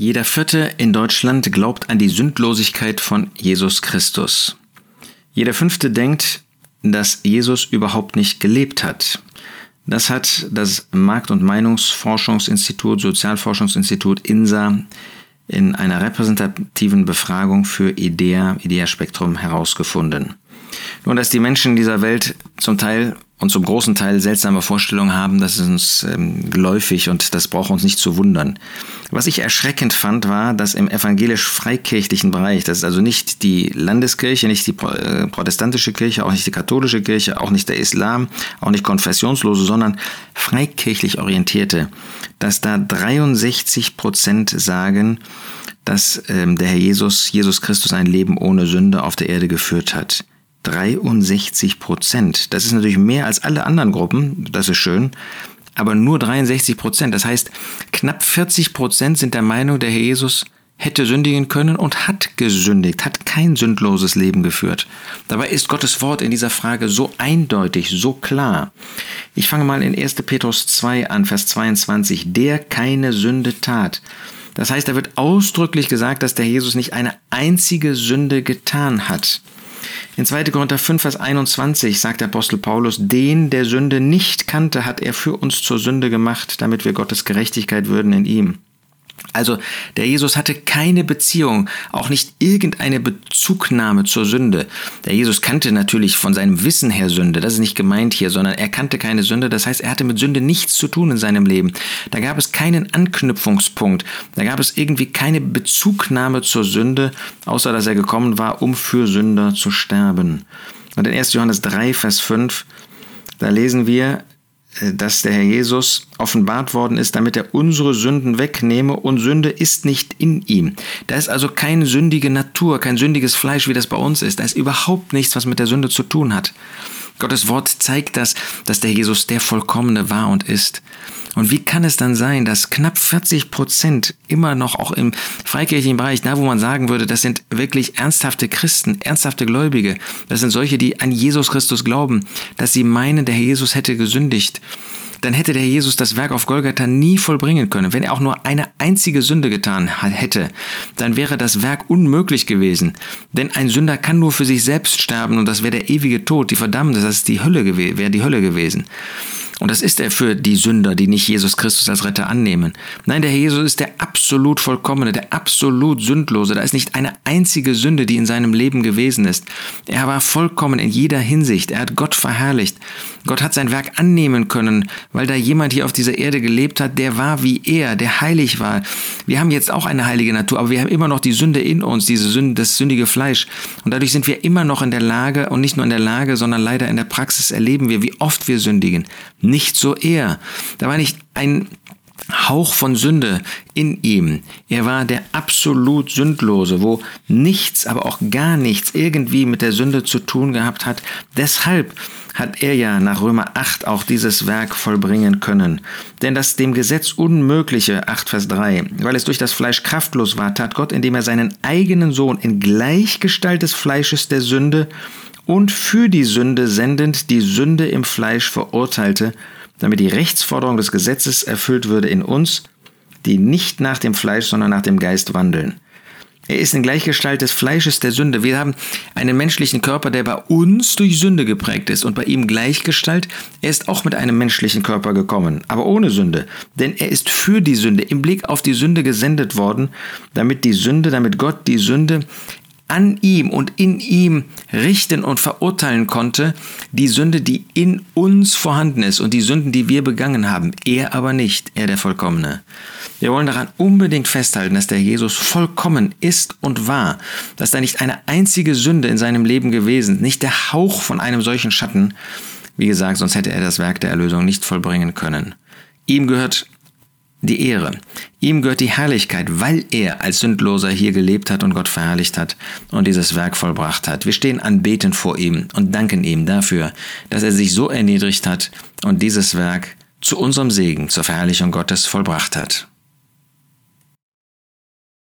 Jeder Vierte in Deutschland glaubt an die Sündlosigkeit von Jesus Christus. Jeder Fünfte denkt, dass Jesus überhaupt nicht gelebt hat. Das hat das Markt- und Meinungsforschungsinstitut, Sozialforschungsinstitut INSA in einer repräsentativen Befragung für IDEA, IDEA Spektrum herausgefunden. Nun, dass die Menschen dieser Welt zum Teil und zum großen Teil seltsame Vorstellungen haben, das ist uns ähm, geläufig und das braucht uns nicht zu wundern. Was ich erschreckend fand, war, dass im evangelisch-freikirchlichen Bereich, das ist also nicht die Landeskirche, nicht die äh, protestantische Kirche, auch nicht die katholische Kirche, auch nicht der Islam, auch nicht konfessionslose, sondern freikirchlich orientierte, dass da 63 Prozent sagen, dass ähm, der Herr Jesus, Jesus Christus ein Leben ohne Sünde auf der Erde geführt hat. 63 Prozent. Das ist natürlich mehr als alle anderen Gruppen, das ist schön, aber nur 63 Prozent. Das heißt, knapp 40 Prozent sind der Meinung, der Herr Jesus hätte sündigen können und hat gesündigt, hat kein sündloses Leben geführt. Dabei ist Gottes Wort in dieser Frage so eindeutig, so klar. Ich fange mal in 1. Petrus 2 an, Vers 22. Der keine Sünde tat. Das heißt, da wird ausdrücklich gesagt, dass der Jesus nicht eine einzige Sünde getan hat. In 2. Korinther 5, Vers 21 sagt der Apostel Paulus, den der Sünde nicht kannte, hat er für uns zur Sünde gemacht, damit wir Gottes Gerechtigkeit würden in ihm. Also der Jesus hatte keine Beziehung, auch nicht irgendeine Bezugnahme zur Sünde. Der Jesus kannte natürlich von seinem Wissen her Sünde, das ist nicht gemeint hier, sondern er kannte keine Sünde, das heißt, er hatte mit Sünde nichts zu tun in seinem Leben. Da gab es keinen Anknüpfungspunkt, da gab es irgendwie keine Bezugnahme zur Sünde, außer dass er gekommen war, um für Sünder zu sterben. Und in 1. Johannes 3, Vers 5, da lesen wir, dass der Herr Jesus offenbart worden ist, damit er unsere Sünden wegnehme und Sünde ist nicht in ihm. Da ist also keine sündige Natur, kein sündiges Fleisch, wie das bei uns ist. Da ist überhaupt nichts, was mit der Sünde zu tun hat. Gottes Wort zeigt das, dass der Jesus der Vollkommene war und ist. Und wie kann es dann sein, dass knapp 40 Prozent immer noch auch im freikirchlichen Bereich, da wo man sagen würde, das sind wirklich ernsthafte Christen, ernsthafte Gläubige, das sind solche, die an Jesus Christus glauben, dass sie meinen, der Herr Jesus hätte gesündigt dann hätte der Jesus das Werk auf Golgatha nie vollbringen können. Wenn er auch nur eine einzige Sünde getan hätte, dann wäre das Werk unmöglich gewesen. Denn ein Sünder kann nur für sich selbst sterben und das wäre der ewige Tod, die Verdammnis, das ist die Hölle wäre die Hölle gewesen. Und das ist er für die Sünder, die nicht Jesus Christus als Retter annehmen. Nein, der Herr Jesus ist der absolut vollkommene, der absolut sündlose. Da ist nicht eine einzige Sünde, die in seinem Leben gewesen ist. Er war vollkommen in jeder Hinsicht. Er hat Gott verherrlicht. Gott hat sein Werk annehmen können, weil da jemand hier auf dieser Erde gelebt hat, der war wie er, der heilig war. Wir haben jetzt auch eine heilige Natur, aber wir haben immer noch die Sünde in uns, diese Sünde, das sündige Fleisch. Und dadurch sind wir immer noch in der Lage, und nicht nur in der Lage, sondern leider in der Praxis erleben wir, wie oft wir sündigen nicht so er. Da war nicht ein Hauch von Sünde in ihm. Er war der absolut Sündlose, wo nichts, aber auch gar nichts irgendwie mit der Sünde zu tun gehabt hat. Deshalb hat er ja nach Römer 8 auch dieses Werk vollbringen können. Denn das dem Gesetz Unmögliche, 8 Vers 3, weil es durch das Fleisch kraftlos war, tat Gott, indem er seinen eigenen Sohn in Gleichgestalt des Fleisches der Sünde und für die Sünde sendend die Sünde im Fleisch verurteilte, damit die Rechtsforderung des Gesetzes erfüllt würde in uns, die nicht nach dem Fleisch, sondern nach dem Geist wandeln. Er ist in Gleichgestalt des Fleisches der Sünde. Wir haben einen menschlichen Körper, der bei uns durch Sünde geprägt ist und bei ihm Gleichgestalt. Er ist auch mit einem menschlichen Körper gekommen, aber ohne Sünde. Denn er ist für die Sünde, im Blick auf die Sünde gesendet worden, damit die Sünde, damit Gott die Sünde an ihm und in ihm richten und verurteilen konnte, die Sünde, die in uns vorhanden ist und die Sünden, die wir begangen haben. Er aber nicht, er der Vollkommene. Wir wollen daran unbedingt festhalten, dass der Jesus vollkommen ist und war, dass da nicht eine einzige Sünde in seinem Leben gewesen, nicht der Hauch von einem solchen Schatten. Wie gesagt, sonst hätte er das Werk der Erlösung nicht vollbringen können. Ihm gehört die Ehre. Ihm gehört die Herrlichkeit, weil er als Sündloser hier gelebt hat und Gott verherrlicht hat und dieses Werk vollbracht hat. Wir stehen anbetend vor ihm und danken ihm dafür, dass er sich so erniedrigt hat und dieses Werk zu unserem Segen, zur Verherrlichung Gottes vollbracht hat.